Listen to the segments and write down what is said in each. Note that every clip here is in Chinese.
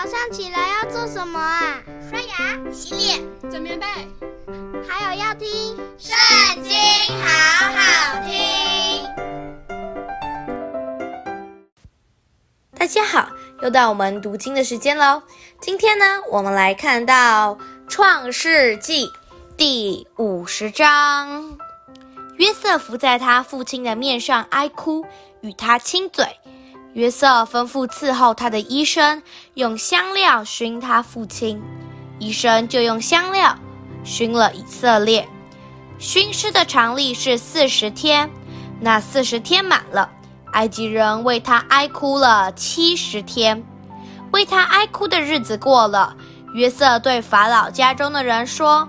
早上起来要做什么啊？刷牙、洗脸、整棉被，还有要听《圣经》，好好听。大家好，又到我们读经的时间喽。今天呢，我们来看到《创世纪》第五十章。约瑟夫在他父亲的面上哀哭，与他亲嘴。约瑟吩咐伺候他的医生用香料熏他父亲，医生就用香料熏了以色列。熏尸的常例是四十天，那四十天满了，埃及人为他哀哭了七十天。为他哀哭的日子过了，约瑟对法老家中的人说：“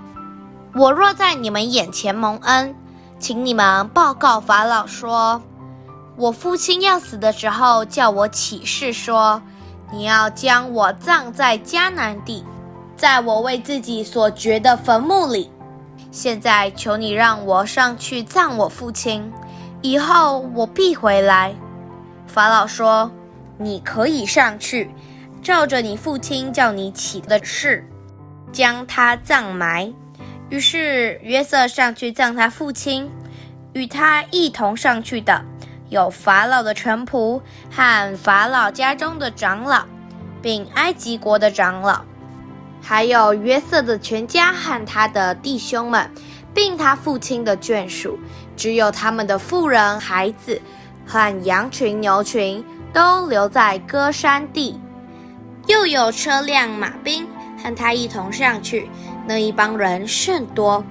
我若在你们眼前蒙恩。”请你们报告法老说：“我父亲要死的时候，叫我起誓说，你要将我葬在迦南地，在我为自己所掘的坟墓里。现在求你让我上去葬我父亲，以后我必回来。”法老说：“你可以上去，照着你父亲叫你起的誓，将他葬埋。”于是约瑟上去葬他父亲，与他一同上去的有法老的臣仆和法老家中的长老，并埃及国的长老，还有约瑟的全家和他的弟兄们，并他父亲的眷属，只有他们的妇人、孩子和羊群、牛群都留在歌珊地，又有车辆、马兵和他一同上去。那一帮人甚多，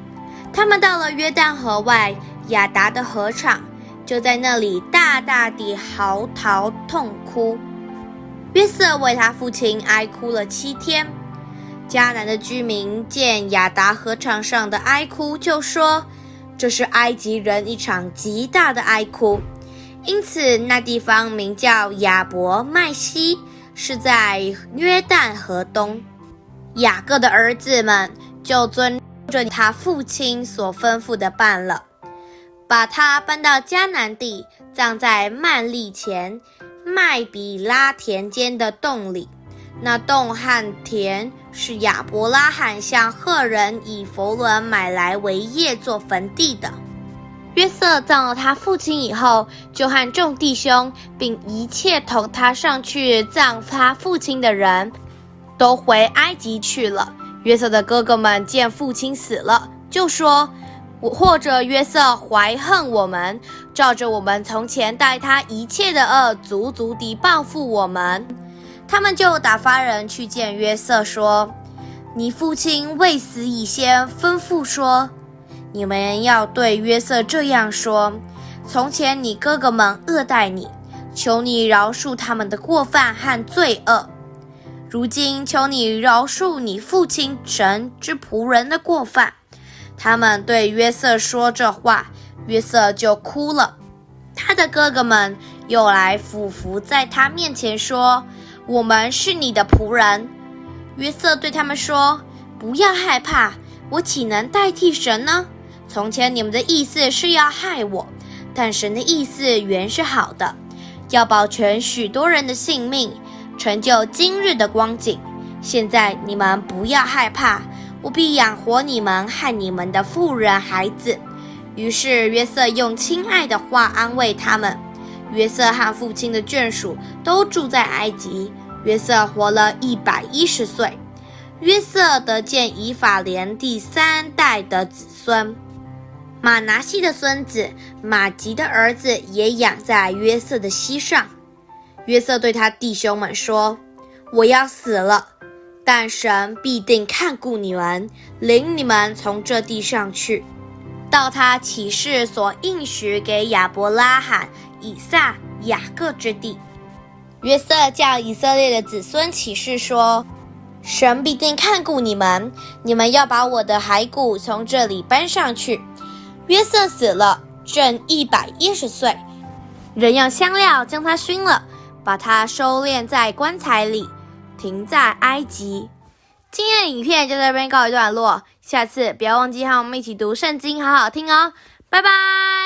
他们到了约旦河外亚达的禾场，就在那里大大地嚎啕痛哭。约瑟为他父亲哀哭了七天。迦南的居民见亚达河场上的哀哭，就说：“这是埃及人一场极大的哀哭。”因此，那地方名叫亚伯麦西，是在约旦河东。雅各的儿子们。就遵着他父亲所吩咐的办了，把他搬到迦南地，葬在幔利前麦比拉田间的洞里。那洞和田是亚伯拉罕向赫人以弗伦买来为业做坟地的。约瑟葬了他父亲以后，就和众弟兄，并一切同他上去葬他父亲的人，都回埃及去了。约瑟的哥哥们见父亲死了，就说：“或者约瑟怀恨我们，照着我们从前待他一切的恶，足足地报复我们。”他们就打发人去见约瑟，说：“你父亲未死以先吩咐说，你们要对约瑟这样说：从前你哥哥们恶待你，求你饶恕他们的过犯和罪恶。”如今求你饶恕你父亲神之仆人的过犯。他们对约瑟说这话，约瑟就哭了。他的哥哥们又来俯伏在他面前说：“我们是你的仆人。”约瑟对他们说：“不要害怕，我岂能代替神呢？从前你们的意思是要害我，但神的意思原是好的，要保全许多人的性命。”成就今日的光景。现在你们不要害怕，我必养活你们和你们的妇人孩子。于是约瑟用亲爱的话安慰他们。约瑟和父亲的眷属都住在埃及。约瑟活了一百一十岁。约瑟得见以法莲第三代的子孙。玛拿西的孙子玛吉的儿子也养在约瑟的膝上。约瑟对他弟兄们说：“我要死了，但神必定看顾你们，领你们从这地上去，到他起誓所应许给亚伯拉罕、以撒、雅各之地。”约瑟叫以色列的子孙起誓说：“神必定看顾你们，你们要把我的骸骨从这里搬上去。”约瑟死了，正一百一十岁，人用香料将他熏了。把它收敛在棺材里，停在埃及。今天的影片就在这边告一段落，下次不要忘记和我们一起读圣经，好好听哦，拜拜。